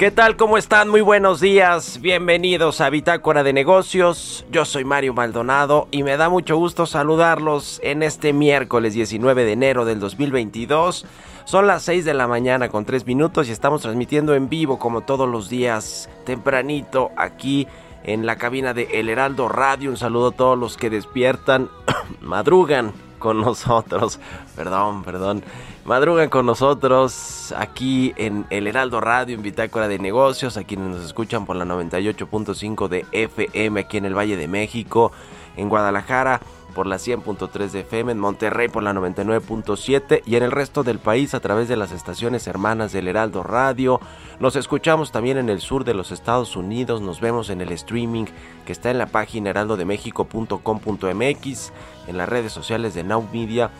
¿Qué tal? ¿Cómo están? Muy buenos días. Bienvenidos a Bitácora de Negocios. Yo soy Mario Maldonado y me da mucho gusto saludarlos en este miércoles 19 de enero del 2022. Son las 6 de la mañana con 3 minutos y estamos transmitiendo en vivo como todos los días tempranito aquí en la cabina de El Heraldo Radio. Un saludo a todos los que despiertan, madrugan con nosotros. Perdón, perdón. Madrugan con nosotros aquí en El Heraldo Radio, en Bitácora de Negocios, a quienes nos escuchan por la 98.5 de FM aquí en el Valle de México, en Guadalajara por la 100.3 de FM, en Monterrey por la 99.7 y en el resto del país a través de las estaciones hermanas del Heraldo Radio. Nos escuchamos también en el sur de los Estados Unidos, nos vemos en el streaming que está en la página heraldodemexico.com.mx, en las redes sociales de Now Media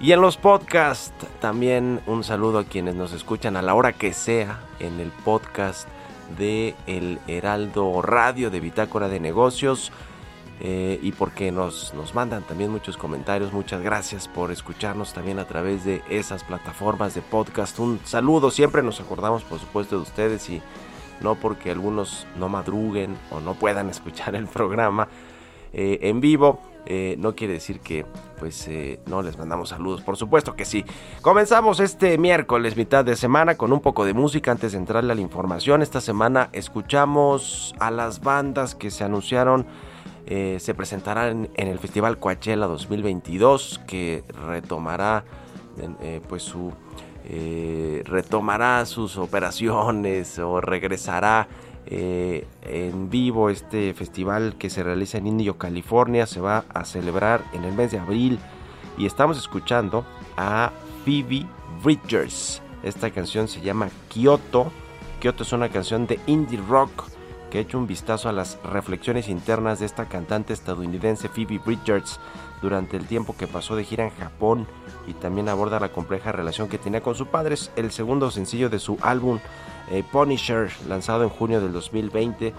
y en los podcasts. También un saludo a quienes nos escuchan a la hora que sea en el podcast de El Heraldo Radio de Bitácora de Negocios. eh, y porque nos, nos mandan también muchos comentarios. Muchas gracias por escucharnos también a través de esas plataformas de podcast. Un saludo, siempre nos acordamos por supuesto de ustedes y no porque algunos no madruguen o no puedan escuchar el programa eh, en vivo. Eh, no quiere decir que pues eh, no les mandamos saludos, por supuesto que sí. Comenzamos este miércoles, mitad de semana, con un poco de música antes de entrarle a la información. Esta semana escuchamos a las bandas que se anunciaron eh, se presentarán en, el Festival Coachella 2022 que retomará pues su retomará sus operaciones o regresará eh, en vivo este festival que se realiza en Indio, California. Se va a celebrar en el mes de abril y estamos escuchando a Phoebe Bridgers. Esta canción se llama Kyoto. Kyoto es una canción de indie rock que ha hecho un vistazo a las reflexiones internas de esta cantante estadounidense Phoebe Bridgers durante el tiempo que pasó de gira en Japón y también aborda la compleja relación que tenía con su padre. Es el segundo sencillo de su álbum eh, Punisher, lanzado en junio del 2020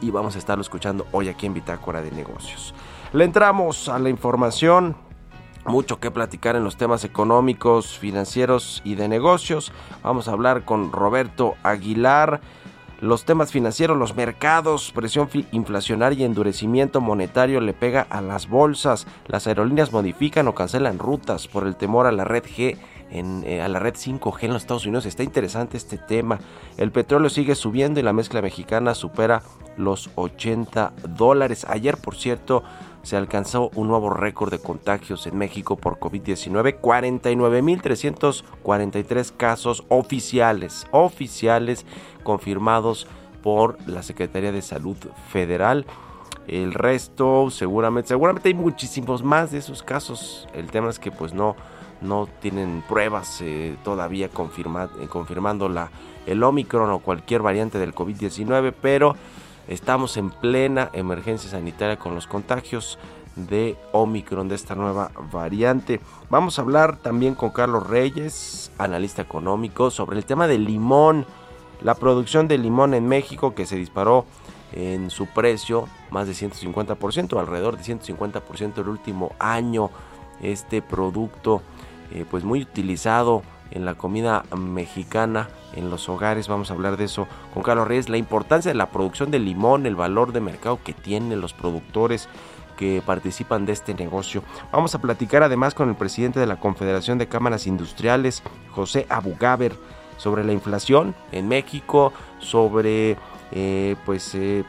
y vamos a estarlo escuchando hoy aquí en Bitácora de Negocios. Le entramos a la información. Mucho que platicar en los temas económicos, financieros y de negocios. Vamos a hablar con Roberto Aguilar los temas financieros, los mercados, presión inflacionaria y endurecimiento monetario le pega a las bolsas. Las aerolíneas modifican o cancelan rutas por el temor a la red G. Eh, a la red 5G en los Estados Unidos. Está interesante este tema. El petróleo sigue subiendo y la mezcla mexicana supera los 80 dólares. Ayer, por cierto, se alcanzó un nuevo récord de contagios en México por COVID-19, 49.343 casos oficiales, oficiales confirmados por la Secretaría de Salud Federal. El resto, seguramente, seguramente hay muchísimos más de esos casos. El tema es que pues no, no tienen pruebas eh, todavía confirma, eh, confirmando la, el Omicron o cualquier variante del COVID-19, pero estamos en plena emergencia sanitaria con los contagios de Omicron, de esta nueva variante. Vamos a hablar también con Carlos Reyes, analista económico, sobre el tema del limón, la producción de limón en México que se disparó en su precio más de 150%, alrededor de 150% el último año. Este producto eh, pues muy utilizado en la comida mexicana, en los hogares. Vamos a hablar de eso con Carlos Reyes. La importancia de la producción de limón, el valor de mercado que tienen los productores que participan de este negocio. Vamos a platicar además con el presidente de la Confederación de Cámaras Industriales, José Abugaber, sobre la inflación en México, sobre eh, pues eh,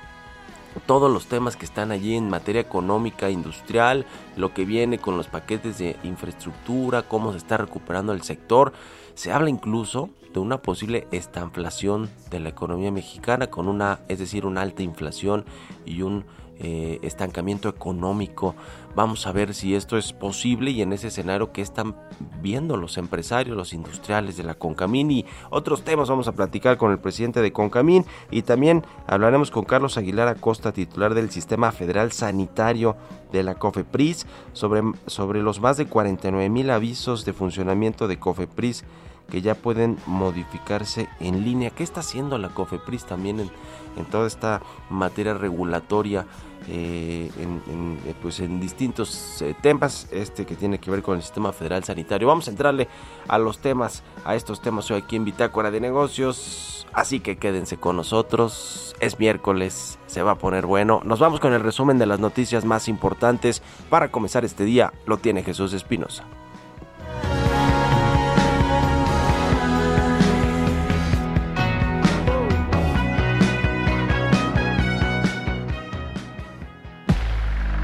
todos los temas que están allí en materia económica, industrial, lo que viene con los paquetes de infraestructura, cómo se está recuperando el sector. Se habla incluso de una posible estanflación de la economía mexicana con una, es decir, una alta inflación y un eh, estancamiento económico. Vamos a ver si esto es posible y en ese escenario que están viendo los empresarios, los industriales de la Concamín y otros temas vamos a platicar con el presidente de Concamín y también hablaremos con Carlos Aguilar Acosta, titular del Sistema Federal Sanitario de la COFEPRIS, sobre, sobre los más de 49 mil avisos de funcionamiento de COFEPRIS que ya pueden modificarse en línea. ¿Qué está haciendo la COFEPRIS también en, en toda esta materia regulatoria? Eh, en, en, eh, pues en distintos eh, temas, este que tiene que ver con el sistema federal sanitario. Vamos a entrarle a los temas, a estos temas hoy aquí en Bitácora de Negocios, así que quédense con nosotros. Es miércoles, se va a poner bueno. Nos vamos con el resumen de las noticias más importantes. Para comenzar este día, lo tiene Jesús Espinosa.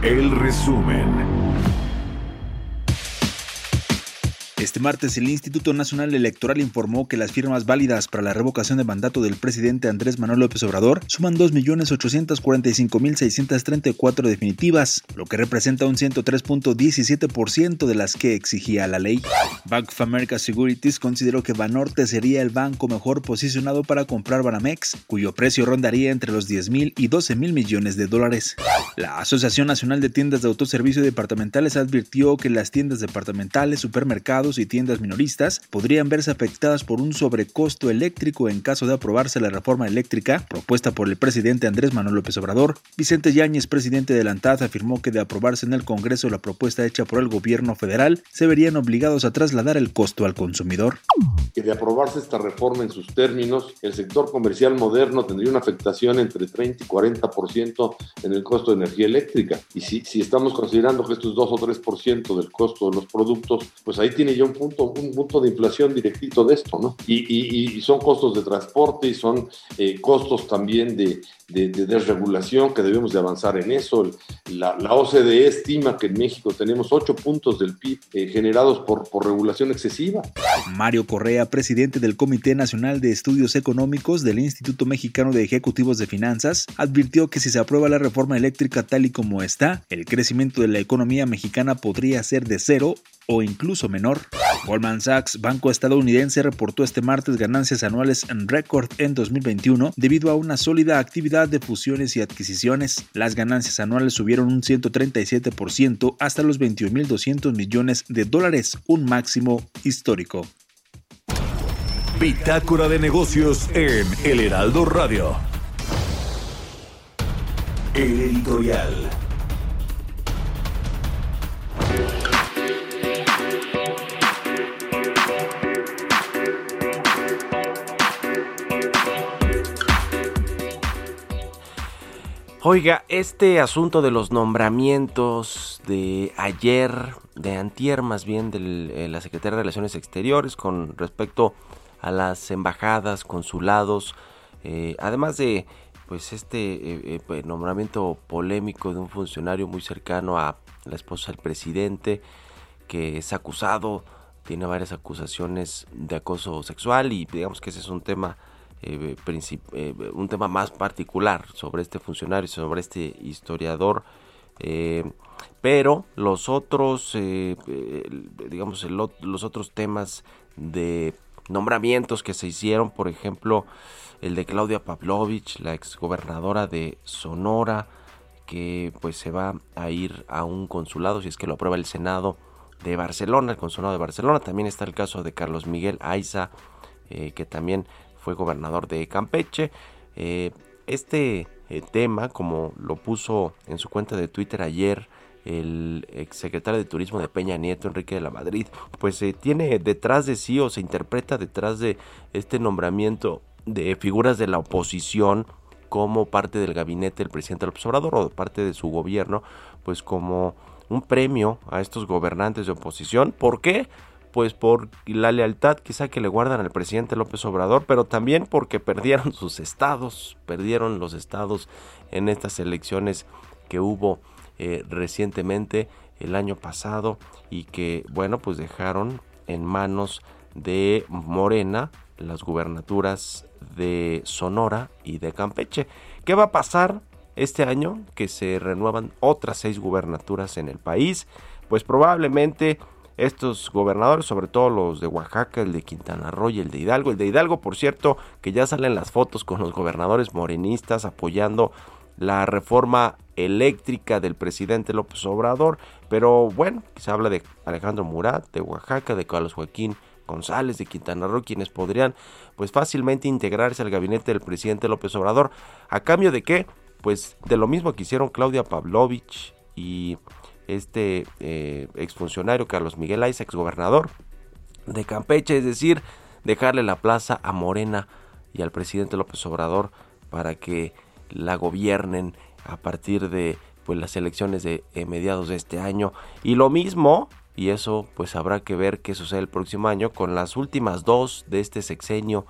El resumen. Este martes, el Instituto Nacional Electoral informó que las firmas válidas para la revocación de mandato del presidente Andrés Manuel López Obrador suman 2.845.634 definitivas, lo que representa un 103.17% de las que exigía la ley. Bank of America Securities consideró que Banorte sería el banco mejor posicionado para comprar Banamex, cuyo precio rondaría entre los 10 mil y 12 mil millones de dólares. La Asociación Nacional de Tiendas de Autoservicio Departamentales advirtió que las tiendas departamentales, supermercados y tiendas minoristas podrían verse afectadas por un sobrecosto eléctrico en caso de aprobarse la reforma eléctrica propuesta por el presidente Andrés Manuel López Obrador. Vicente Yáñez, presidente de la ANTAD, afirmó que de aprobarse en el Congreso la propuesta hecha por el gobierno federal, se verían obligados a trasladar el costo al consumidor. Que de aprobarse esta reforma en sus términos, el sector comercial moderno tendría una afectación entre 30 y 40% en el costo de energía eléctrica. Y si, si estamos considerando que esto es 2 o 3% del costo de los productos, pues ahí tiene un punto, un punto de inflación directito de esto, ¿no? Y son costos de transporte y son eh, costos también de, de, de, desregulación que debemos de avanzar en eso. La, la, OCDE estima que en México tenemos 8 puntos del PIB eh, generados por, por regulación excesiva. Mario Correa, presidente del Comité Nacional de Estudios Económicos del Instituto Mexicano de Ejecutivos de Finanzas, advirtió que si se aprueba la reforma eléctrica tal y como está, el crecimiento de la economía mexicana podría ser de cero o incluso menor. Goldman Sachs, banco estadounidense, reportó este martes ganancias anuales en récord en 2021 debido a una sólida actividad de fusiones y adquisiciones. Las ganancias anuales subieron un 137% hasta los 21.200 millones de dólares, un máximo histórico. Bitácora de negocios en El Heraldo Radio. El editorial. Oiga, este asunto de los nombramientos de ayer, de antier más bien, de la Secretaría de Relaciones Exteriores con respecto a las embajadas, consulados, eh, además de pues este eh, eh, nombramiento polémico de un funcionario muy cercano a la esposa del presidente que es acusado tiene varias acusaciones de acoso sexual y digamos que ese es un tema eh, eh, un tema más particular sobre este funcionario sobre este historiador eh, pero los otros digamos los otros temas de nombramientos que se hicieron por ejemplo el de Claudia Pavlovich la exgobernadora de Sonora que pues se va a ir a un consulado si es que lo aprueba el Senado de Barcelona, el consulado de Barcelona. También está el caso de Carlos Miguel Aiza, que también fue gobernador de Campeche. Eh, este eh, tema, como lo puso en su cuenta de Twitter ayer, el exsecretario de Turismo de Peña Nieto, Enrique de la Madrid, pues tiene detrás de sí o se interpreta detrás de este nombramiento de figuras de la oposición como parte del gabinete del presidente López Obrador o parte de su gobierno, pues como un premio a estos gobernantes de oposición. ¿Por qué? Pues por la lealtad quizá que le guardan al presidente López Obrador, pero también porque perdieron sus estados, perdieron los estados en estas elecciones que hubo eh, recientemente el año pasado y que bueno pues dejaron en manos de Morena las gubernaturas de Sonora y de Campeche. ¿Qué va a pasar? este año que se renuevan otras seis gubernaturas en el país, pues probablemente estos gobernadores, sobre todo los de Oaxaca, el de Quintana Roo y el de Hidalgo, el de Hidalgo, por cierto, que ya salen las fotos con los gobernadores morenistas apoyando la reforma eléctrica del presidente López Obrador, pero bueno, se habla de Alejandro Murat, de Oaxaca, de Carlos Joaquín González, de Quintana Roo, quienes podrían pues fácilmente integrarse al gabinete del presidente López Obrador, a cambio de que pues de lo mismo que hicieron Claudia Pavlovich y este eh, exfuncionario Carlos Miguel Aiza, exgobernador de Campeche, es decir, dejarle la plaza a Morena y al presidente López Obrador para que la gobiernen a partir de pues las elecciones de eh, mediados de este año. Y lo mismo y eso pues habrá que ver qué sucede el próximo año con las últimas dos de este sexenio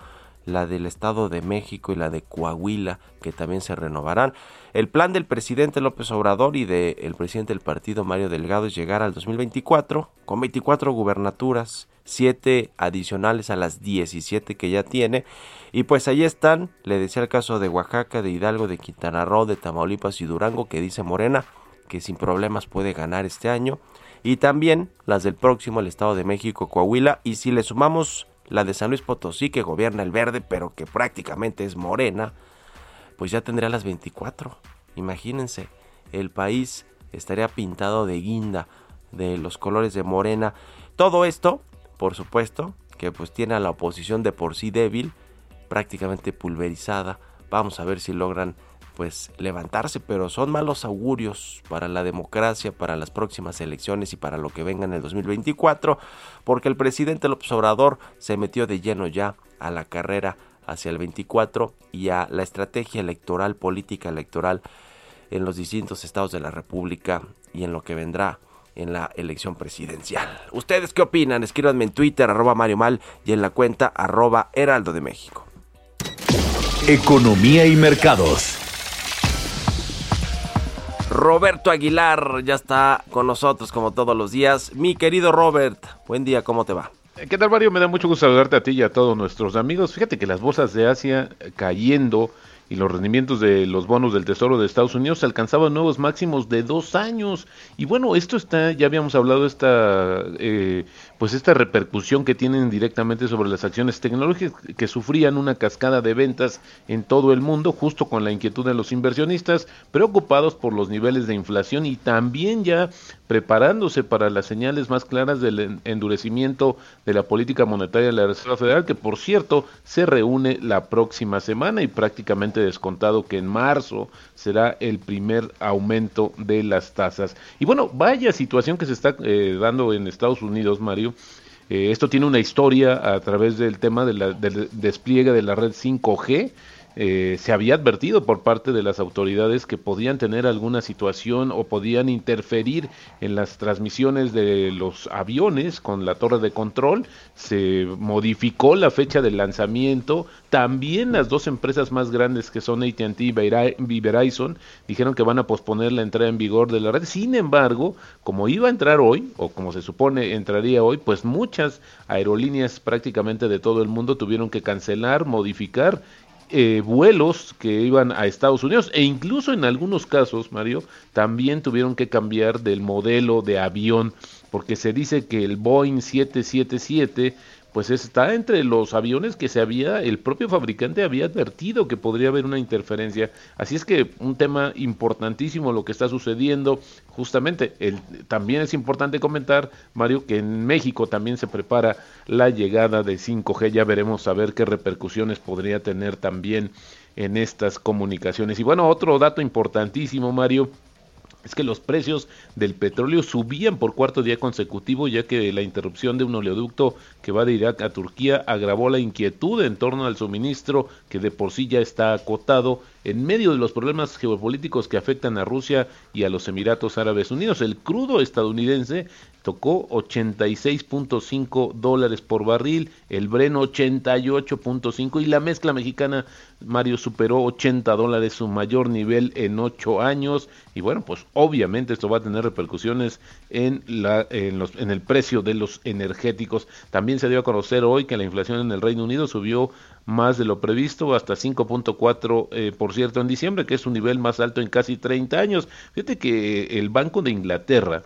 la del Estado de México y la de Coahuila, que también se renovarán. El plan del presidente López Obrador y del presidente del partido Mario Delgado es llegar al 2024 con 24 gubernaturas, 7 adicionales a las 17 que ya tiene. Y pues ahí están, le decía el caso de Oaxaca, de Hidalgo, de Quintana Roo, de Tamaulipas y Durango, que dice Morena que sin problemas puede ganar este año. Y también las del próximo, el Estado de México, Coahuila. Y si le sumamos la de San Luis Potosí que gobierna el verde pero que prácticamente es morena, pues ya tendría las 24. Imagínense, el país estaría pintado de guinda de los colores de morena. Todo esto, por supuesto, que pues tiene a la oposición de por sí débil, prácticamente pulverizada. Vamos a ver si logran pues levantarse, pero son malos augurios para la democracia, para las próximas elecciones y para lo que venga en el 2024, porque el presidente López Obrador se metió de lleno ya a la carrera hacia el 24 y a la estrategia electoral, política electoral en los distintos estados de la República y en lo que vendrá en la elección presidencial. ¿Ustedes qué opinan? Escríbanme en Twitter, arroba Mario Mal, y en la cuenta arroba Heraldo de México. Economía y mercados. Roberto Aguilar ya está con nosotros como todos los días. Mi querido Robert, buen día, ¿cómo te va? ¿Qué tal, Mario? Me da mucho gusto saludarte a ti y a todos nuestros amigos. Fíjate que las bolsas de Asia cayendo y los rendimientos de los bonos del Tesoro de Estados Unidos alcanzaban nuevos máximos de dos años. Y bueno, esto está, ya habíamos hablado esta, eh, pues esta repercusión que tienen directamente sobre las acciones tecnológicas que sufrían una cascada de ventas en todo el mundo, justo con la inquietud de los inversionistas, preocupados por los niveles de inflación y también ya preparándose para las señales más claras del endurecimiento de la política monetaria de la Reserva Federal, que por cierto se reúne la próxima semana y prácticamente descontado que en marzo será el primer aumento de las tasas. Y bueno, vaya situación que se está eh, dando en Estados Unidos, Mario. Eh, esto tiene una historia a través del tema del despliegue de la red 5G eh, se había advertido por parte de las autoridades que podían tener alguna situación o podían interferir en las transmisiones de los aviones con la torre de control. Se modificó la fecha del lanzamiento. También las dos empresas más grandes que son ATT y Verizon dijeron que van a posponer la entrada en vigor de la red. Sin embargo, como iba a entrar hoy, o como se supone entraría hoy, pues muchas aerolíneas prácticamente de todo el mundo tuvieron que cancelar, modificar eh, vuelos que iban a Estados Unidos e incluso en algunos casos, Mario, también tuvieron que cambiar del modelo de avión porque se dice que el Boeing 777 pues está entre los aviones que se había, el propio fabricante había advertido que podría haber una interferencia. Así es que un tema importantísimo lo que está sucediendo. Justamente, el, también es importante comentar, Mario, que en México también se prepara la llegada de 5G. Ya veremos a ver qué repercusiones podría tener también en estas comunicaciones. Y bueno, otro dato importantísimo, Mario, es que los precios del petróleo subían por cuarto día consecutivo ya que la interrupción de un oleoducto que va de Irak a Turquía agravó la inquietud en torno al suministro que de por sí ya está acotado en medio de los problemas geopolíticos que afectan a Rusia y a los Emiratos Árabes Unidos. El crudo estadounidense tocó 86.5 dólares por barril, el Breno 88.5 y la mezcla mexicana, Mario, superó 80 dólares, su mayor nivel en 8 años. Y bueno, pues obviamente esto va a tener repercusiones en, en el precio de los energéticos. También se dio a conocer hoy que la inflación en el Reino Unido subió más de lo previsto, hasta 5.4 eh, por cierto en diciembre, que es un nivel más alto en casi 30 años. Fíjate que el Banco de Inglaterra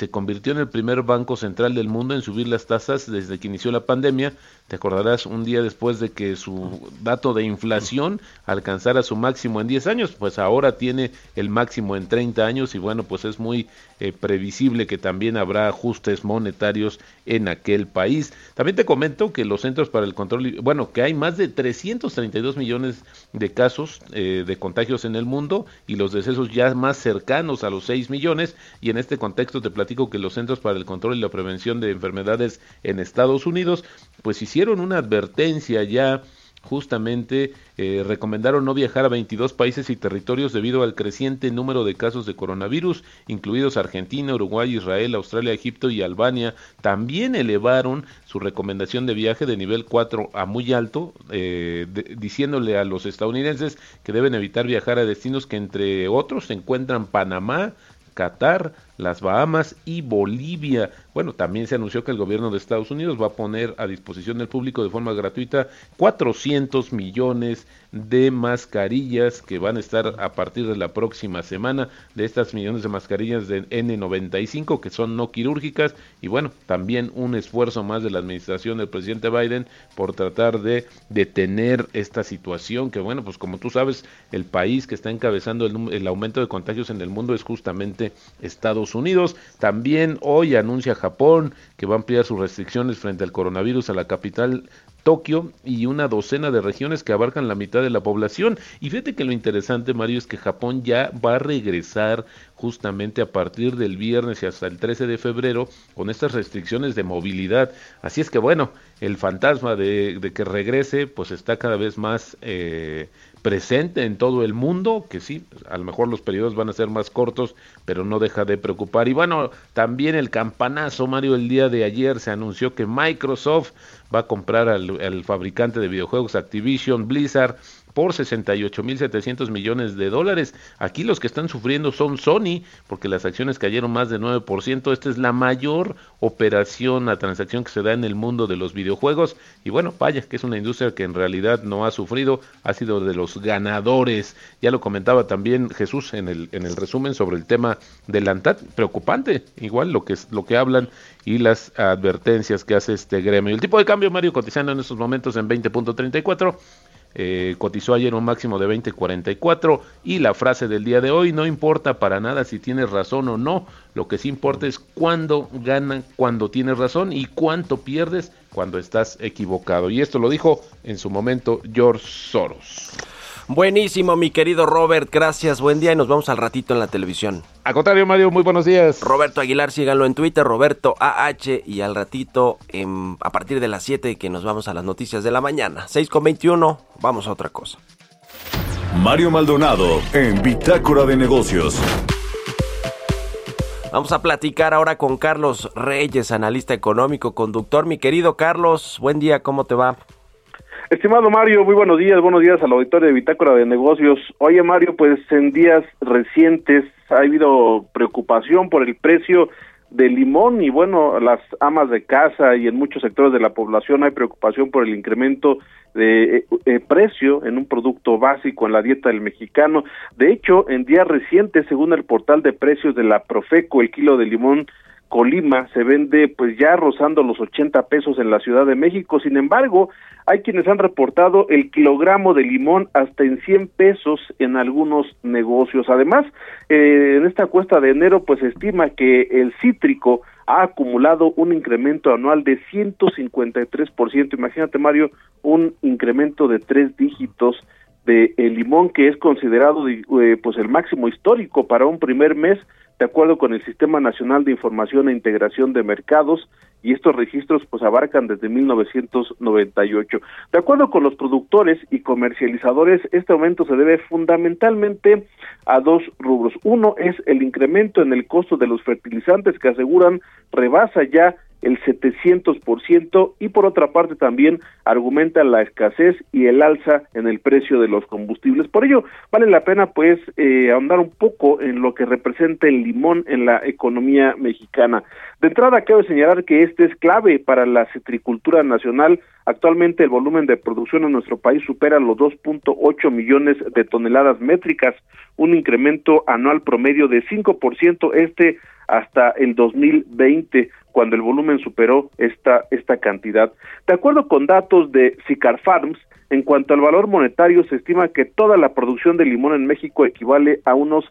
se convirtió en el primer banco central del mundo en subir las tasas desde que inició la pandemia. Te acordarás un día después de que su dato de inflación alcanzara su máximo en 10 años, pues ahora tiene el máximo en 30 años y bueno, pues es muy eh, previsible que también habrá ajustes monetarios en aquel país. También te comento que los Centros para el Control, bueno, que hay más de 332 millones de casos eh, de contagios en el mundo y los decesos ya más cercanos a los 6 millones y en este contexto te platico que los Centros para el Control y la Prevención de Enfermedades en Estados Unidos pues hicieron una advertencia ya justamente eh, recomendaron no viajar a 22 países y territorios debido al creciente número de casos de coronavirus, incluidos Argentina, Uruguay, Israel, Australia, Egipto y Albania. También elevaron su recomendación de viaje de nivel 4 a muy alto, eh, diciéndole a los estadounidenses que deben evitar viajar a destinos que entre otros se encuentran Panamá, Qatar, las Bahamas y Bolivia. Bueno, también se anunció que el gobierno de Estados Unidos va a poner a disposición del público de forma gratuita 400 millones de mascarillas que van a estar a partir de la próxima semana de estas millones de mascarillas de N95 que son no quirúrgicas y bueno, también un esfuerzo más de la administración del presidente Biden por tratar de detener esta situación que bueno, pues como tú sabes, el país que está encabezando el, aumento de contagios en el mundo es justamente Estados Unidos. También hoy anuncia Japón que va a ampliar sus restricciones frente al coronavirus a la capital Tokio y una docena de regiones que abarcan la mitad de la población. Y fíjate que lo interesante, Mario, es que Japón ya va a regresar justamente a partir del viernes y hasta el 13 de febrero con estas restricciones de movilidad. Así es que bueno, el fantasma de, de que regrese pues está cada vez más eh, presente en todo el mundo, que sí, a lo mejor los periodos van a ser más cortos, pero no deja de preocupar. Y bueno, también el campanazo, Mario, el día de ayer se anunció que Microsoft va a comprar al, al fabricante de videojuegos Activision Blizzard por 68.700 millones de dólares. Aquí los que están sufriendo son Sony, porque las acciones cayeron más de 9%. Esta es la mayor operación, la transacción que se da en el mundo de los videojuegos. Y bueno, vaya, que es una industria que en realidad no ha sufrido, ha sido de los ganadores. Ya lo comentaba también Jesús en el, en el resumen sobre el tema del ANTAT. Preocupante, igual lo que, lo que hablan y las advertencias que hace este gremio. El tipo de cambio, Mario, cotizando en estos momentos en 20.34. Eh, cotizó ayer un máximo de 20.44 y la frase del día de hoy no importa para nada si tienes razón o no, lo que sí importa es cuándo ganan cuando tienes razón y cuánto pierdes cuando estás equivocado. Y esto lo dijo en su momento George Soros. Buenísimo, mi querido Robert, gracias, buen día y nos vamos al ratito en la televisión. Al contrario, Mario, muy buenos días. Roberto Aguilar, síganlo en Twitter, Roberto AH, y al ratito, en, a partir de las 7 que nos vamos a las noticias de la mañana. 6 con 21, vamos a otra cosa. Mario Maldonado en Bitácora de Negocios. Vamos a platicar ahora con Carlos Reyes, analista económico, conductor. Mi querido Carlos, buen día, ¿cómo te va? Estimado Mario, muy buenos días, buenos días al auditorio de Bitácora de Negocios. Oye Mario, pues en días recientes ha habido preocupación por el precio del limón y bueno, las amas de casa y en muchos sectores de la población hay preocupación por el incremento de eh, eh, precio en un producto básico en la dieta del mexicano. De hecho, en días recientes, según el portal de precios de la Profeco, el kilo de limón Colima se vende pues ya rozando los 80 pesos en la Ciudad de México. Sin embargo, hay quienes han reportado el kilogramo de limón hasta en 100 pesos en algunos negocios. Además, eh, en esta cuesta de enero pues se estima que el cítrico ha acumulado un incremento anual de 153%. Imagínate, Mario, un incremento de tres dígitos de el limón que es considerado eh, pues el máximo histórico para un primer mes de acuerdo con el Sistema Nacional de Información e Integración de Mercados y estos registros pues abarcan desde 1998. De acuerdo con los productores y comercializadores, este aumento se debe fundamentalmente a dos rubros. Uno es el incremento en el costo de los fertilizantes que aseguran rebasa ya el 700% y por otra parte también argumenta la escasez y el alza en el precio de los combustibles. Por ello, vale la pena pues eh, ahondar un poco en lo que representa el limón en la economía mexicana. De entrada, cabe señalar que este es clave para la citricultura nacional. Actualmente el volumen de producción en nuestro país supera los 2.8 millones de toneladas métricas, un incremento anual promedio de 5% este hasta el 2020 cuando el volumen superó esta, esta cantidad. De acuerdo con datos de Sicar Farms, en cuanto al valor monetario, se estima que toda la producción de limón en México equivale a unos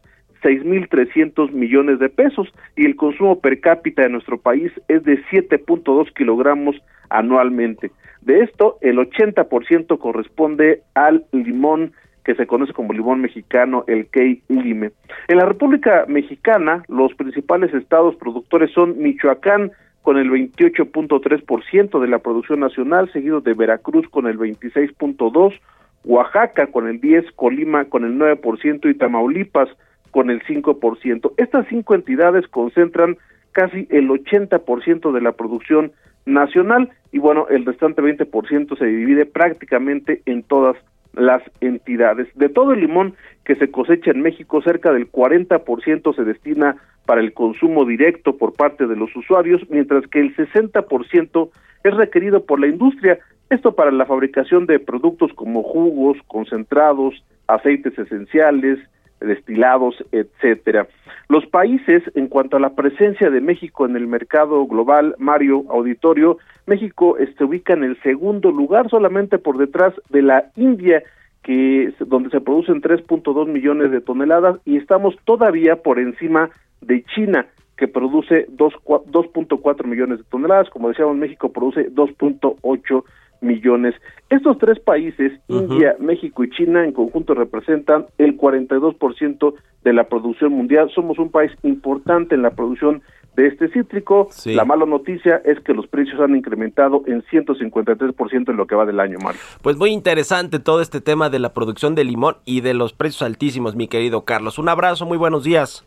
6.300 millones de pesos y el consumo per cápita de nuestro país es de 7.2 kilogramos anualmente. De esto, el 80% corresponde al limón que se conoce como limón mexicano, el Key Lime. En la República Mexicana, los principales estados productores son Michoacán con el 28.3% de la producción nacional, seguido de Veracruz con el 26.2%, Oaxaca con el 10%, Colima con el 9% y Tamaulipas con el 5%. Estas cinco entidades concentran casi el 80% de la producción nacional y bueno, el restante 20% se divide prácticamente en todas las entidades. De todo el limón que se cosecha en México, cerca del 40% se destina para el consumo directo por parte de los usuarios, mientras que el 60% es requerido por la industria, esto para la fabricación de productos como jugos, concentrados, aceites esenciales, destilados, etcétera. Los países, en cuanto a la presencia de México en el mercado global, Mario Auditorio, México se ubica en el segundo lugar, solamente por detrás de la India, que donde se producen 3.2 millones de toneladas, y estamos todavía por encima de China, que produce 2.4 millones de toneladas, como decíamos, México produce 2.8 millones. Estos tres países, India, México y China, en conjunto representan el 42% de la producción mundial. Somos un país importante en la producción de este cítrico. Sí. La mala noticia es que los precios han incrementado en 153% en lo que va del año, Mario. Pues muy interesante todo este tema de la producción de limón y de los precios altísimos, mi querido Carlos. Un abrazo, muy buenos días.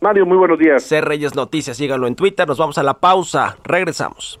Mario, muy buenos días. C Reyes Noticias, síganlo en Twitter. Nos vamos a la pausa. Regresamos.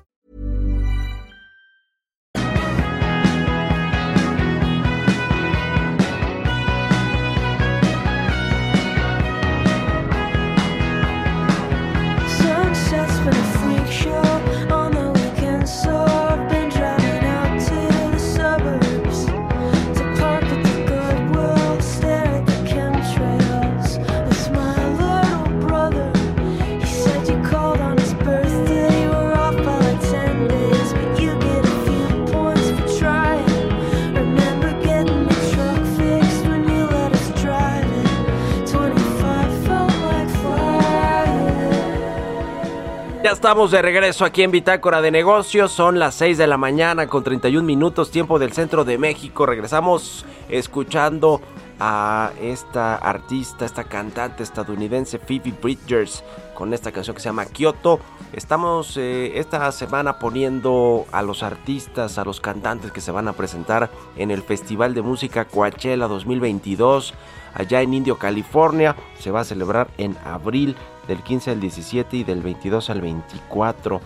Estamos de regreso aquí en Bitácora de Negocios. Son las 6 de la mañana con 31 minutos, tiempo del centro de México. Regresamos escuchando a esta artista, esta cantante estadounidense Phoebe Bridgers con esta canción que se llama Kyoto. Estamos eh, esta semana poniendo a los artistas, a los cantantes que se van a presentar en el Festival de Música Coachella 2022 allá en Indio, California. Se va a celebrar en abril del 15 al 17 y del 22 al 24.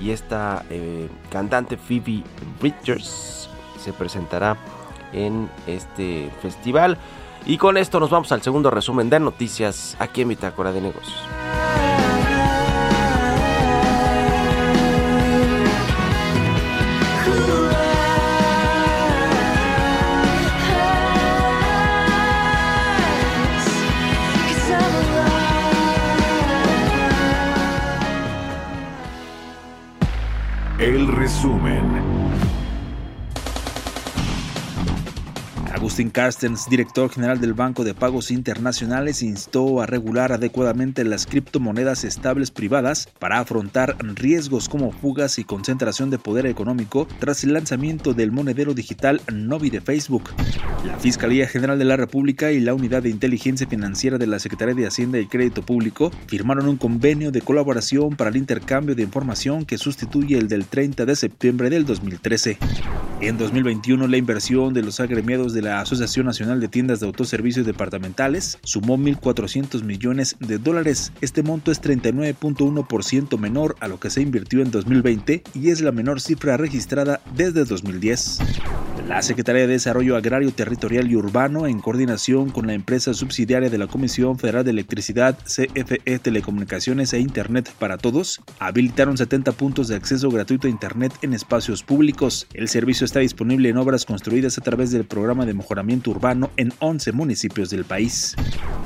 Y esta eh, cantante Phoebe Bridgers se presentará en este festival. Y con esto nos vamos al segundo resumen de noticias aquí en Bitácora de Negocios. Resumen. Agustín Carstens, director general del Banco de Pagos Internacionales, instó a regular adecuadamente las criptomonedas estables privadas para afrontar riesgos como fugas y concentración de poder económico tras el lanzamiento del monedero digital Novi de Facebook. La Fiscalía General de la República y la Unidad de Inteligencia Financiera de la Secretaría de Hacienda y Crédito Público firmaron un convenio de colaboración para el intercambio de información que sustituye el del 30 de septiembre del 2013. En 2021, la inversión de los agremiados de la Asociación Nacional de Tiendas de Autoservicios Departamentales sumó 1.400 millones de dólares. Este monto es 39.1% menor a lo que se invirtió en 2020 y es la menor cifra registrada desde 2010. La Secretaría de Desarrollo Agrario, Territorial y Urbano, en coordinación con la empresa subsidiaria de la Comisión Federal de Electricidad, CFE Telecomunicaciones e Internet para Todos, habilitaron 70 puntos de acceso gratuito a Internet en espacios públicos. El servicio está disponible en obras construidas a través del programa de mejoramiento urbano en 11 municipios del país.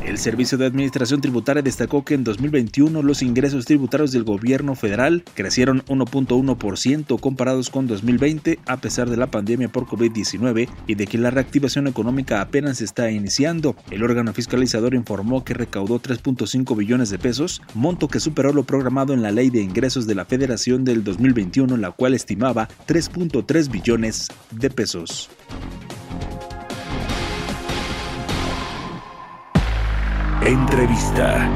El Servicio de Administración Tributaria destacó que en 2021 los ingresos tributarios del gobierno federal crecieron 1.1% comparados con 2020 a pesar de la pandemia por COVID-19 y de que la reactivación económica apenas está iniciando. El órgano fiscalizador informó que recaudó 3.5 billones de pesos, monto que superó lo programado en la Ley de Ingresos de la Federación del 2021, la cual estimaba 3.3 billones de pesos. Entrevista.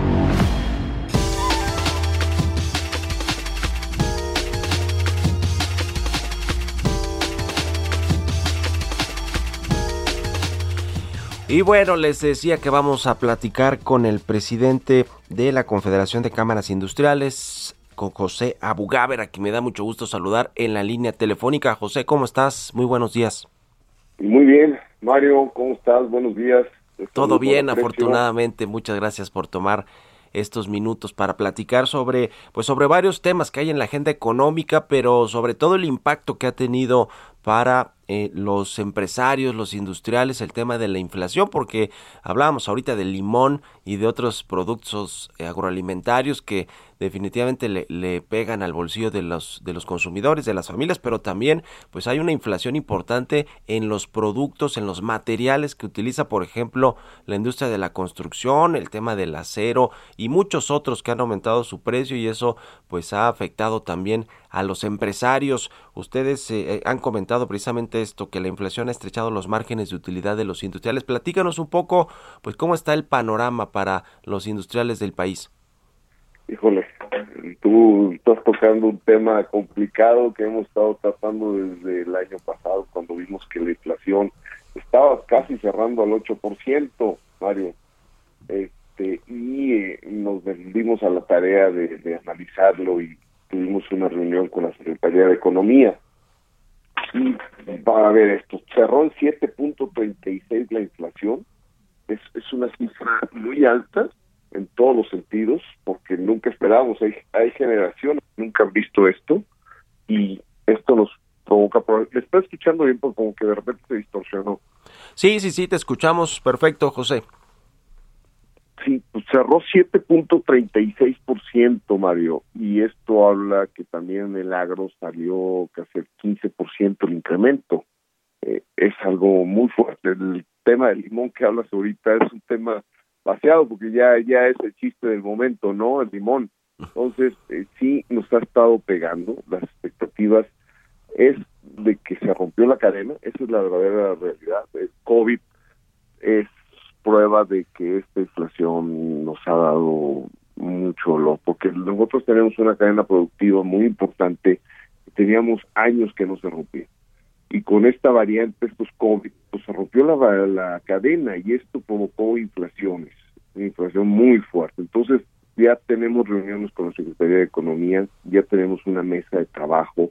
Y bueno, les decía que vamos a platicar con el presidente de la Confederación de Cámaras Industriales, con José Abugaber, a quien me da mucho gusto saludar en la línea telefónica. José, ¿cómo estás? Muy buenos días. Muy bien, Mario, ¿cómo estás? Buenos días. Todo Saludos bien, afortunadamente. Muchas gracias por tomar estos minutos para platicar sobre pues sobre varios temas que hay en la agenda económica, pero sobre todo el impacto que ha tenido para eh, los empresarios, los industriales, el tema de la inflación, porque hablábamos ahorita del limón y de otros productos eh, agroalimentarios que definitivamente le, pegan al bolsillo de los de los consumidores, de las familias, pero también pues hay una inflación importante en los productos, en los materiales que utiliza, por ejemplo, la industria de la construcción, el tema del acero y muchos otros que han aumentado su precio y eso pues ha afectado también a los empresarios. Ustedes eh, han comentado precisamente esto, que la inflación ha estrechado los márgenes de utilidad de los industriales. Platícanos un poco, pues, cómo está el panorama para los industriales del país. Híjole, tú estás tocando un tema complicado que hemos estado tratando desde el año pasado, cuando vimos que la inflación estaba casi cerrando al 8%, Mario. Este, y eh, nos dimos a la tarea de, de analizarlo y tuvimos una reunión con la Secretaría de Economía y va a ver esto, cerró en 7.36 la inflación, es, es una cifra muy alta en todos los sentidos, porque nunca esperábamos, hay, hay generaciones que nunca han visto esto, y esto nos provoca, le está escuchando bien porque como que de repente se distorsionó. Sí, sí, sí, te escuchamos. Perfecto, José. Sí, pues cerró 7.36%, Mario, y esto habla que también el agro salió casi el 15% el incremento. Eh, es algo muy fuerte. El tema del limón que hablas ahorita es un tema vaciado porque ya, ya es el chiste del momento, ¿no? El limón. Entonces, eh, sí nos ha estado pegando. Las expectativas es de que se rompió la cadena, esa es la verdadera realidad. El COVID es prueba de que esta inflación nos ha dado mucho dolor, porque nosotros tenemos una cadena productiva muy importante, teníamos años que no se rompía. Y con esta variante, estos COVID, pues se rompió la, la cadena y esto provocó inflaciones, una inflación muy fuerte. Entonces, ya tenemos reuniones con la Secretaría de Economía, ya tenemos una mesa de trabajo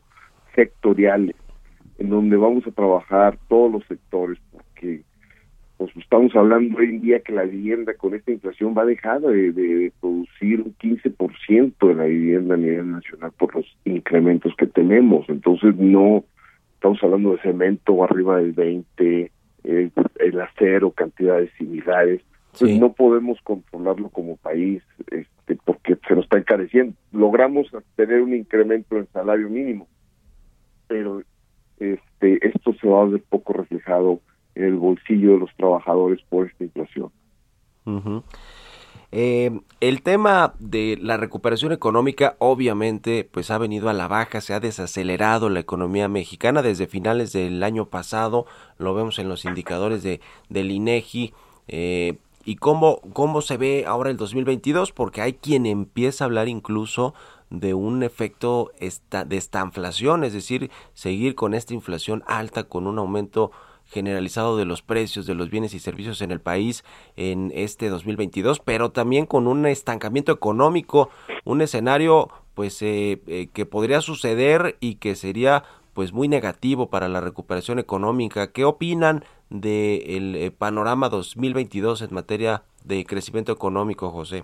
sectoriales en donde vamos a trabajar todos los sectores porque pues estamos hablando hoy en día que la vivienda con esta inflación va a dejar de, de, de producir un 15% de la vivienda a nivel nacional por los incrementos que tenemos. Entonces no estamos hablando de cemento arriba del 20, el, el acero, cantidades similares. Entonces sí. no podemos controlarlo como país este, porque se nos está encareciendo. Logramos tener un incremento en salario mínimo, pero este esto se va a ver poco reflejado el bolsillo de los trabajadores por esta inflación. Eh, el tema de la recuperación económica obviamente pues ha venido a la baja, se ha desacelerado la economía mexicana desde finales del año pasado, lo vemos en los indicadores de, del INEGI, eh, y cómo, cómo se ve ahora el 2022, porque hay quien empieza a hablar incluso de un efecto esta, de estanflación, es decir, seguir con esta inflación alta, con un aumento generalizado de los precios de los bienes y servicios en el país en este 2022, pero también con un estancamiento económico, un escenario pues eh, eh, que podría suceder y que sería pues muy negativo para la recuperación económica. ¿Qué opinan del de eh, panorama 2022 en materia de crecimiento económico, José?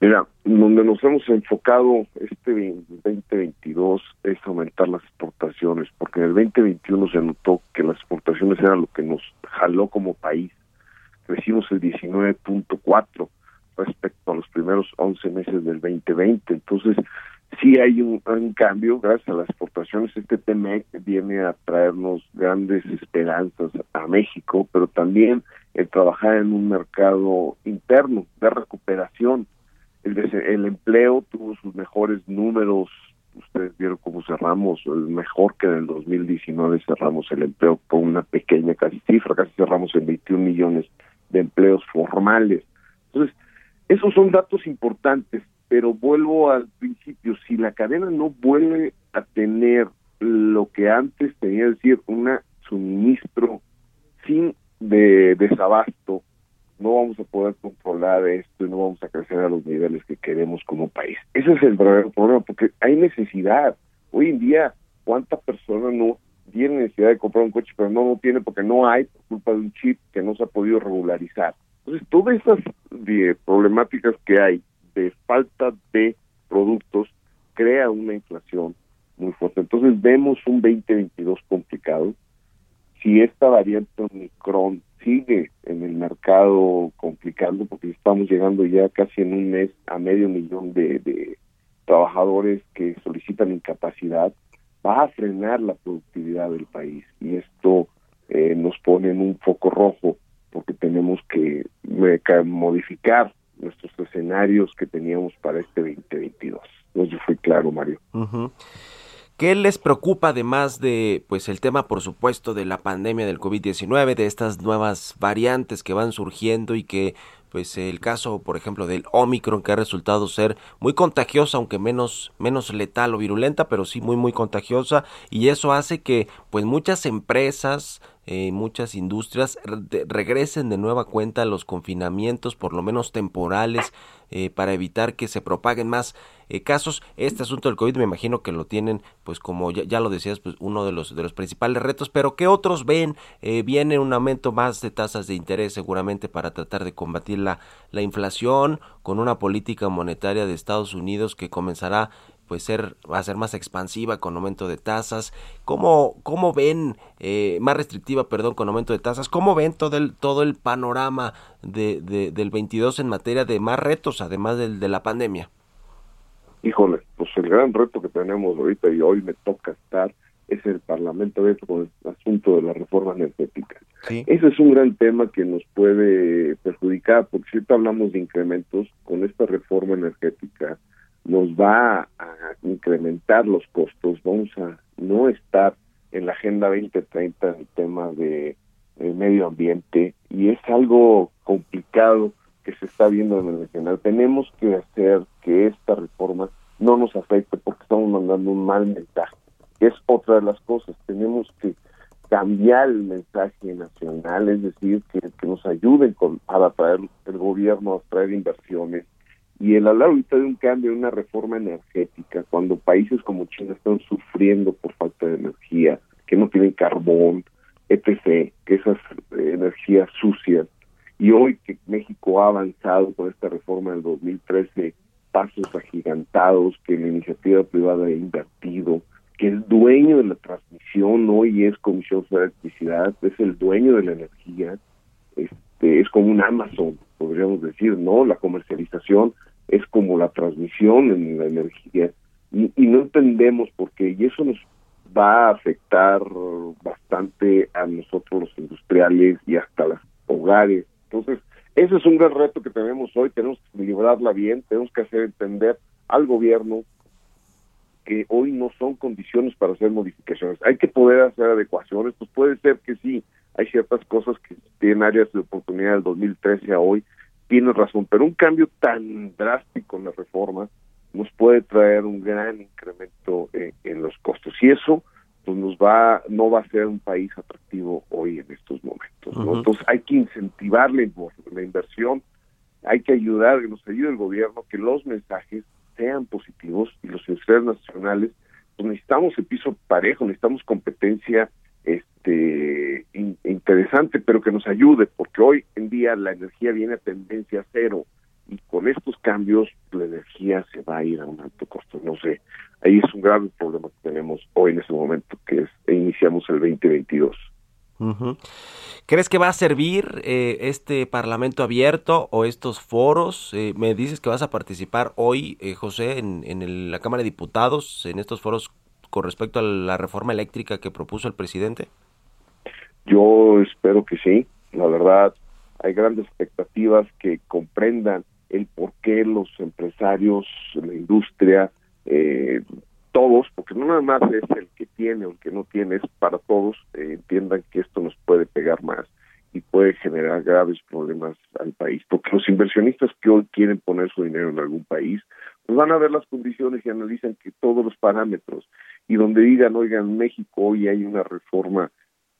Mira, donde nos hemos enfocado este 2022 es aumentar las exportaciones, porque en el 2021 se notó que las exportaciones eran lo que nos jaló como país. Crecimos el 19.4 respecto a los primeros 11 meses del 2020. Entonces, sí hay un, cambio gracias a las exportaciones. Este TMEC viene a traernos grandes esperanzas a México, pero también el trabajar en un mercado interno de recuperación el, el empleo tuvo sus mejores números, ustedes vieron cómo cerramos, el mejor que en el 2019 cerramos el empleo con una pequeña casi cifra, casi cerramos en 21 millones de empleos formales. Entonces, esos son datos importantes, pero vuelvo al principio, si la cadena no vuelve a tener lo que antes tenía, es decir, un suministro sin de desabasto, no vamos a poder controlar esto y no vamos a crecer a los niveles que queremos como país. Ese es el verdadero problema, porque hay necesidad. Hoy en día, ¿cuánta persona no tiene necesidad de comprar un coche, pero no lo tiene porque no hay por culpa de un chip que no se ha podido regularizar? Entonces, todas esas de problemáticas que hay de falta de productos crea una inflación muy fuerte. Entonces vemos un 2022 complicado. Si esta variante Omicron sigue mercado complicando, porque estamos llegando ya casi en un mes a medio millón de, de trabajadores que solicitan incapacidad, va a frenar la productividad del país y esto eh, nos pone en un foco rojo porque tenemos que modificar nuestros escenarios que teníamos para este 2022. No fue claro, Mario. Ujú. ¿Qué les preocupa además de pues el tema por supuesto de la pandemia del COVID-19, de estas nuevas variantes que van surgiendo y que pues el caso por ejemplo del Omicron que ha resultado ser muy contagiosa aunque menos menos letal o virulenta, pero sí muy muy contagiosa y eso hace que pues muchas empresas eh, muchas industrias regresen de nueva cuenta a los confinamientos, por lo menos temporales, eh, para evitar que se propaguen más eh, casos. Este asunto del COVID me imagino que lo tienen, pues como ya, ya lo decías, pues uno de los, de los principales retos, pero ¿qué otros ven? Eh, viene un aumento más de tasas de interés seguramente para tratar de combatir la, la inflación con una política monetaria de Estados Unidos que comenzará pues ser va a ser más expansiva con aumento de tasas. Cómo cómo ven eh, más restrictiva perdón con aumento de tasas cómo ven todo el todo el panorama de, de- del 22 en materia de más retos además del de la pandemia Híjole, pues el gran reto que tenemos ahorita y hoy me toca estar es el Parlamento abierto con el asunto de la reforma energética. sí Ese es un gran tema que nos puede perjudicar, porque si ahorita hablamos de incrementos, con esta reforma energética nos va a incrementar los costos, vamos a no estar en la Agenda 2030 en el tema de, eh, medio ambiente y es algo complicado que se está viendo en el nacional. Tenemos que hacer que esta reforma no nos afecte porque estamos mandando un mal mensaje. Es otra de las cosas. Tenemos que cambiar el mensaje nacional, es decir, que, nos ayuden con, a atraer el gobierno, a atraer inversiones. Y el hablar ahorita de un cambio, de una reforma energética, cuando países como China están sufriendo por falta de energía, que no tienen carbón, etc., que esas eh, energías sucias, y hoy que México ha avanzado con esta reforma del 2013, pasos agigantados, que la iniciativa privada ha invertido, que el dueño de la transmisión hoy es Comisión Federal de Electricidad, es el dueño de la energía, este, es como un Amazon, podríamos decir, ¿no? La comercialización es como la transmisión en la energía y, no entendemos por qué y eso nos va a afectar bastante a nosotros los industriales y hasta los hogares. Entonces, ese es un gran reto que tenemos hoy, tenemos que librarla bien, tenemos que hacer entender al gobierno que hoy no son condiciones para hacer modificaciones. Hay que poder hacer adecuaciones, pues puede ser que sí, hay ciertas cosas que tienen áreas de oportunidad del 2013 a hoy, tienes razón, pero un cambio tan drástico en la reforma nos puede traer un gran incremento eh, en los costos y eso pues nos va no va a ser un país atractivo hoy en estos momentos ¿no? Entonces hay que incentivar la, la inversión hay que ayudar que nos ayude el gobierno que los mensajes sean positivos industriales nacionales pues necesitamos el piso parejo necesitamos competencia este in- interesante pero que nos ayude porque hoy en día la energía viene a tendencia cero y con estos cambios la energía se va a ir a un alto costo. No sé, ahí es un grave problema que tenemos hoy en este momento, que es e iniciamos el 2022. ¿Crees que va a servir eh, este Parlamento abierto o estos foros? Eh, me dices que vas a participar hoy, eh, José, en, en la Cámara de Diputados, en estos foros con respecto a la reforma eléctrica que propuso el presidente. Yo espero que sí, la verdad, hay grandes expectativas que comprendan el por qué los empresarios, la industria, eh, todos, porque no nada más es el tiene o el que no tiene, es para todos, eh, entiendan que esto nos puede pegar más y puede generar graves problemas al país, porque los inversionistas que hoy quieren poner su dinero en algún país, pues van a ver las condiciones y analizan que todos los parámetros, y donde digan, oigan, México hoy hay una reforma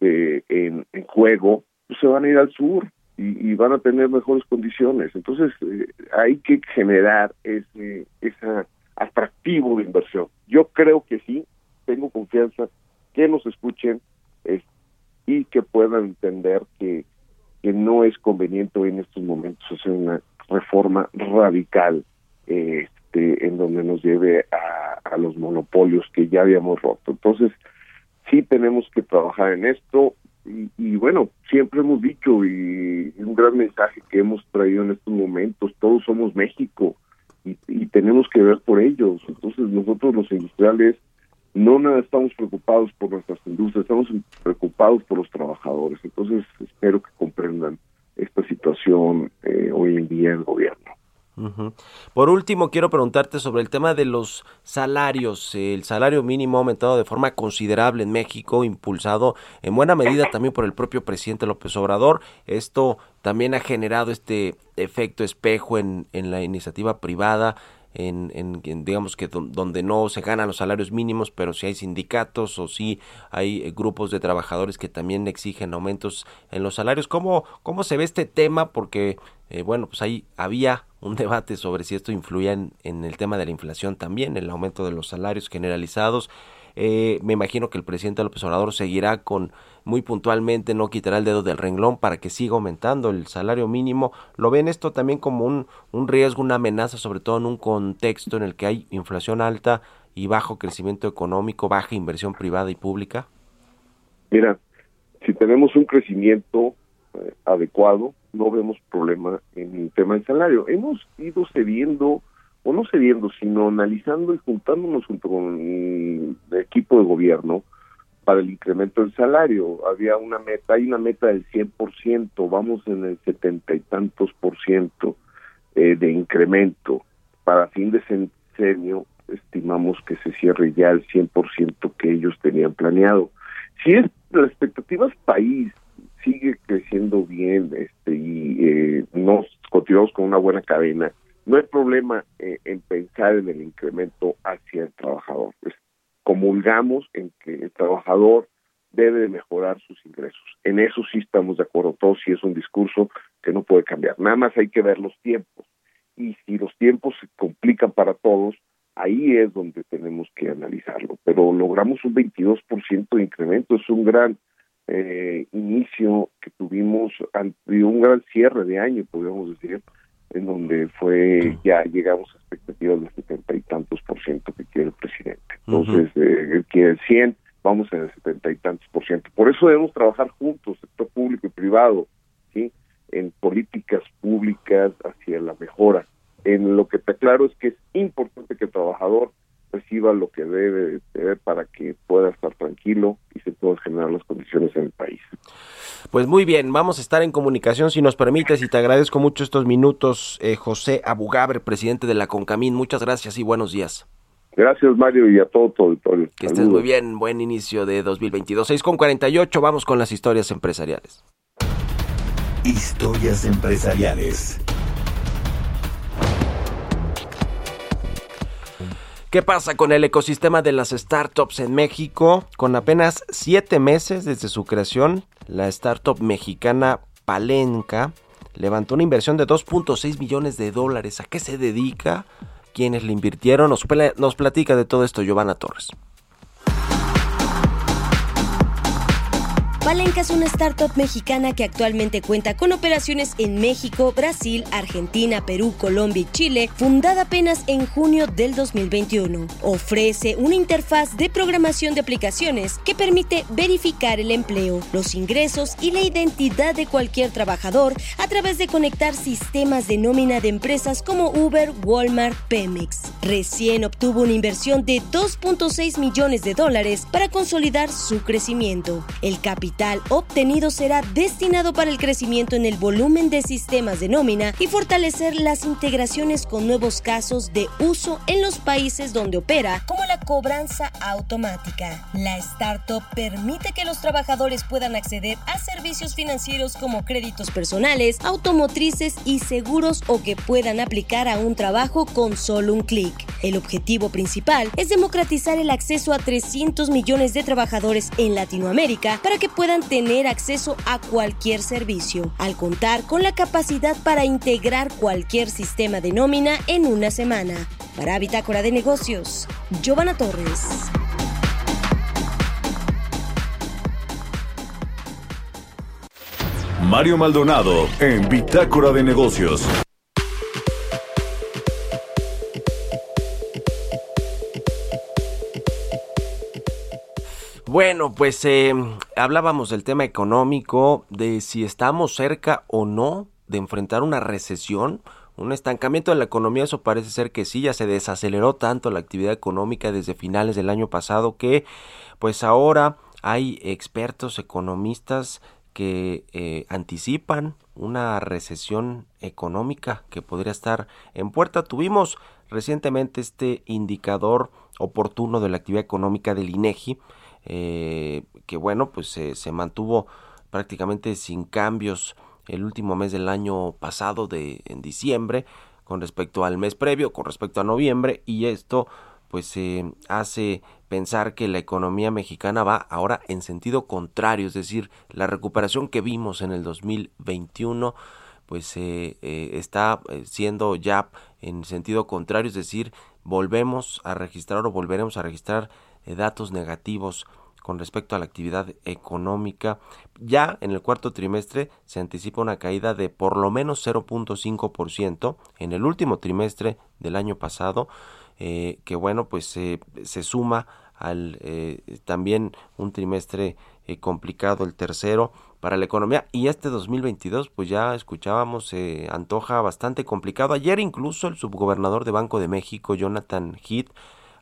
eh, en, juego, pues se van a ir al sur y, y van a tener mejores condiciones. Entonces, eh, hay que generar ese, ese atractivo de inversión. Yo creo que sí, tengo confianza que nos escuchen y que puedan entender que, que no es conveniente en estos momentos hacer una reforma radical este, en donde nos lleve a, a los monopolios que ya habíamos roto. Entonces, sí tenemos que trabajar en esto y, y bueno, siempre hemos dicho y un gran mensaje que hemos traído en estos momentos, todos somos México y, y tenemos que ver por ellos. Entonces nosotros los industriales no nada estamos preocupados por nuestras industrias, estamos preocupados por los trabajadores. Entonces espero que comprendan esta situación eh, hoy en día el gobierno. Por último, quiero preguntarte sobre el tema de los salarios. El salario mínimo ha aumentado de forma considerable en México, impulsado en buena medida también por el propio presidente López Obrador. Esto también ha generado este efecto espejo en, en la iniciativa privada. En, en- digamos que don- donde no se ganan los salarios mínimos, pero si hay sindicatos o si hay eh, grupos de trabajadores que también exigen aumentos en los salarios. ¿Cómo, cómo se ve este tema? Porque, eh, bueno, pues ahí había un debate sobre si esto influía en, en el tema de la inflación también, el aumento de los salarios generalizados. Eh, me imagino que el presidente López Obrador seguirá con muy puntualmente, no quitará el dedo del renglón para que siga aumentando el salario mínimo. ¿Lo ven esto también como un, un riesgo, una amenaza, sobre todo en un contexto en el que hay inflación alta y bajo crecimiento económico, baja inversión privada y pública? Mira, si tenemos un crecimiento eh, adecuado, no vemos problema en el tema del salario. Hemos ido cediendo, o no cediendo, sino analizando y juntándonos junto con el equipo de gobierno para el incremento del salario. Había una meta, hay una meta del 100%, vamos en el setenta y tantos por ciento eh, de incremento. Para fin de sexenio estimamos que se cierre ya el 100% que ellos tenían planeado. Si es la expectativa es país sigue creciendo bien este y eh, nos continuamos con una buena cadena, no hay problema eh, en pensar en el incremento hacia el trabajador. Comulgamos en que el trabajador debe de mejorar sus ingresos. En eso sí estamos de acuerdo todos, si es un discurso que no puede cambiar. Nada más hay que ver los tiempos. Y si los tiempos se complican para todos, ahí es donde tenemos que analizarlo. Pero logramos un 22% de incremento, es un gran eh, inicio que tuvimos un gran cierre de año, podríamos decir, en donde fue ya llegamos a expectativas del setenta y tantos por ciento que quiere el presidente. Entonces, eh, él quiere el 100, vamos en el setenta y tantos por ciento. Por eso debemos trabajar juntos, sector público y privado, ¿sí? en políticas públicas hacia la mejora. En lo que está claro es que es importante que el trabajador reciba lo que debe de tener para que pueda estar tranquilo y se puedan generar las condiciones en el país. Pues muy bien, vamos a estar en comunicación si nos permites y te agradezco mucho estos minutos, eh, José Abugaber, presidente de la Concamín. Muchas gracias y buenos días. Gracias Mario y a todo tu auditorio. Que estés muy bien, buen inicio de 2022. 6 con 48, vamos con las historias empresariales. Historias empresariales. ¿Qué pasa con el ecosistema de las startups en México? Con apenas siete meses desde su creación, la startup mexicana Palenca levantó una inversión de 2.6 millones de dólares. ¿A qué se dedica? ¿Quiénes le invirtieron? Nos, nos platica de todo esto Giovanna Torres. Palenca es una startup mexicana que actualmente cuenta con operaciones en México, Brasil, Argentina, Perú, Colombia y Chile, fundada apenas en junio del 2021. Ofrece una interfaz de programación de aplicaciones que permite verificar el empleo, los ingresos y la identidad de cualquier trabajador a través de conectar sistemas de nómina de empresas como Uber, Walmart, Pemex. Recién obtuvo una inversión de 2.6 millones de dólares para consolidar su crecimiento. El capital obtenido será destinado para el crecimiento en el volumen de sistemas de nómina y fortalecer las integraciones con nuevos casos de uso en los países donde opera, como la cobranza automática. La startup permite que los trabajadores puedan acceder a servicios financieros como créditos personales, automotrices y seguros o que puedan aplicar a un trabajo con solo un clic. El objetivo principal es democratizar el acceso a 300 millones de trabajadores en Latinoamérica para que puedan tener acceso a cualquier servicio, al contar con la capacidad para integrar cualquier sistema de nómina en una semana. Para Bitácora de Negocios, Giovanna Torres. Mario Maldonado en Bitácora de Negocios. Bueno, pues eh, hablábamos del tema económico, de si estamos cerca o no de enfrentar una recesión, un estancamiento de la economía, eso parece ser que sí, ya se desaceleró tanto la actividad económica desde finales del año pasado que pues ahora hay expertos economistas que eh, anticipan una recesión económica que podría estar en puerta. Tuvimos recientemente este indicador oportuno de la actividad económica del INEGI, eh, que bueno, pues se mantuvo prácticamente sin cambios el último mes del año pasado de en diciembre con respecto al mes previo, con respecto a noviembre y esto pues se hace pensar que la economía mexicana va ahora en sentido contrario, es decir, la recuperación que vimos en el 2021 pues eh, eh, está eh, siendo ya en sentido contrario, es decir, volvemos a registrar o volveremos a registrar datos negativos con respecto a la actividad económica. Ya en el cuarto trimestre se anticipa una caída de por lo menos 0.5% en el último trimestre del año pasado, eh, que bueno, pues se suma al eh, también un trimestre eh, complicado, el tercero para la economía y este 2022 pues ya escuchábamos se antoja bastante complicado. Ayer incluso el subgobernador de Banco de México, Jonathan Heath,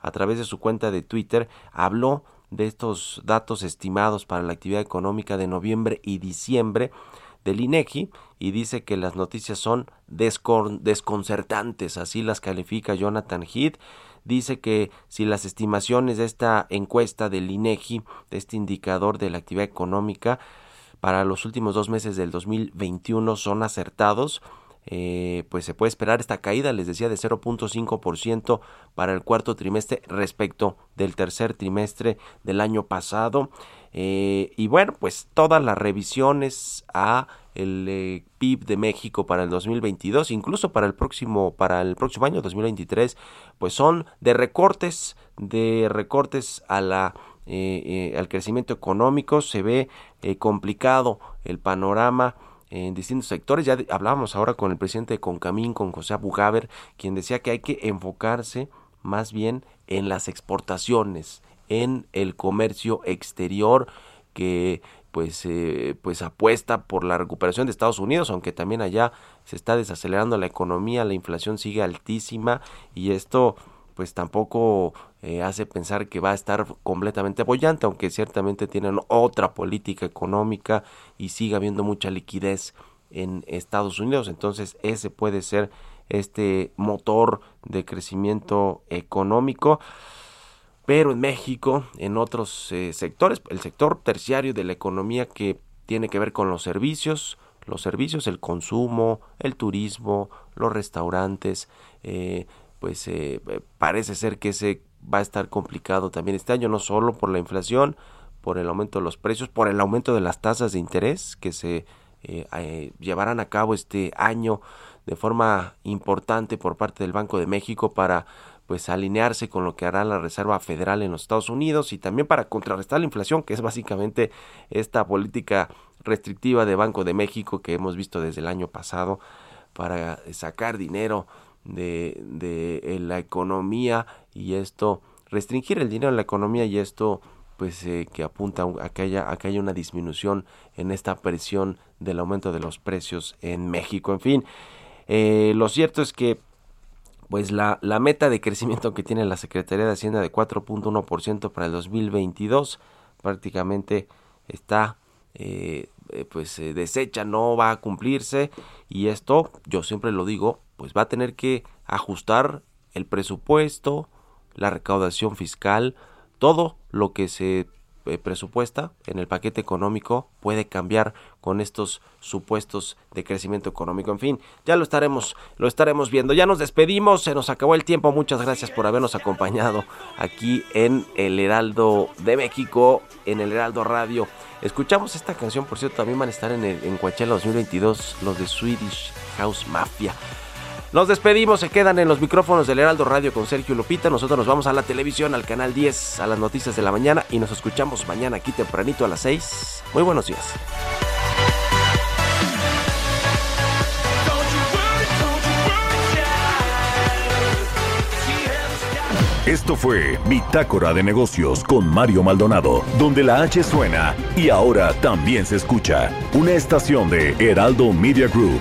a través de su cuenta de Twitter, habló de estos datos estimados para la actividad económica de noviembre y diciembre del INEGI y dice que las noticias son desconcertantes, así las califica Jonathan Heath. Dice que si las estimaciones de esta encuesta del INEGI, de este indicador de la actividad económica para los últimos dos meses del 2021 son acertados, eh, pues se puede esperar esta caída, les decía, de 0.5% para el cuarto trimestre respecto del tercer trimestre del año pasado. Eh, y bueno, pues todas las revisiones a el eh, PIB de México para el 2022, incluso para el próximo para el próximo año 2023, pues son de recortes, de recortes a la al crecimiento económico, se ve complicado el panorama en distintos sectores. Ya hablábamos ahora con el presidente de Concamín, con José Abugaber, quien decía que hay que enfocarse más bien en las exportaciones, en el comercio exterior que pues eh, pues apuesta por la recuperación de Estados Unidos, aunque también allá se está desacelerando la economía, la inflación sigue altísima y esto pues tampoco eh, hace pensar que va a estar completamente apoyante, aunque ciertamente tienen otra política económica y sigue habiendo mucha liquidez en Estados Unidos. Entonces ese puede ser este motor de crecimiento económico. Pero en México, en otros eh, sectores, el sector terciario de la economía que tiene que ver con los servicios, los servicios, el consumo, el turismo, los restaurantes, eh, pues parece ser que ese va a estar complicado también este año, no solo por la inflación, por el aumento de los precios, por el aumento de las tasas de interés que se eh, eh, llevarán a cabo este año de forma importante por parte del Banco de México para pues alinearse con lo que hará la Reserva Federal en los Estados Unidos y también para contrarrestar la inflación, que es básicamente esta política restrictiva de Banco de México que hemos visto desde el año pasado para sacar dinero de, de la economía y esto restringir el dinero en la economía y esto pues eh, que apunta a que, haya, que haya una disminución en esta presión del aumento de los precios en México. En fin, eh, lo cierto es que pues la, la, meta de crecimiento que tiene la Secretaría de Hacienda de 4.1% para el 2022 prácticamente está eh, pues deshecha, no va a cumplirse y esto yo siempre lo digo pues va a tener que ajustar el presupuesto, la recaudación fiscal, todo lo que se eh, presupuesta en el paquete económico puede cambiar con estos supuestos de crecimiento económico. En fin, ya lo estaremos, lo estaremos viendo. Ya nos despedimos, se nos acabó el tiempo. Muchas gracias por habernos acompañado aquí en el Heraldo de México, en el Heraldo Radio. Escuchamos esta canción, por cierto, también van a estar en, el, en Coachella 2022, los de Swedish House Mafia. Nos despedimos, se quedan en los micrófonos del Heraldo Radio con Sergio Lupita. Nosotros nos vamos a la televisión, al canal 10, a las noticias de la mañana y nos escuchamos mañana aquí tempranito a las 6. Muy buenos días. Esto fue Bitácora de Negocios con Mario Maldonado, donde la H suena y ahora también se escucha. Una estación de Heraldo Media Group.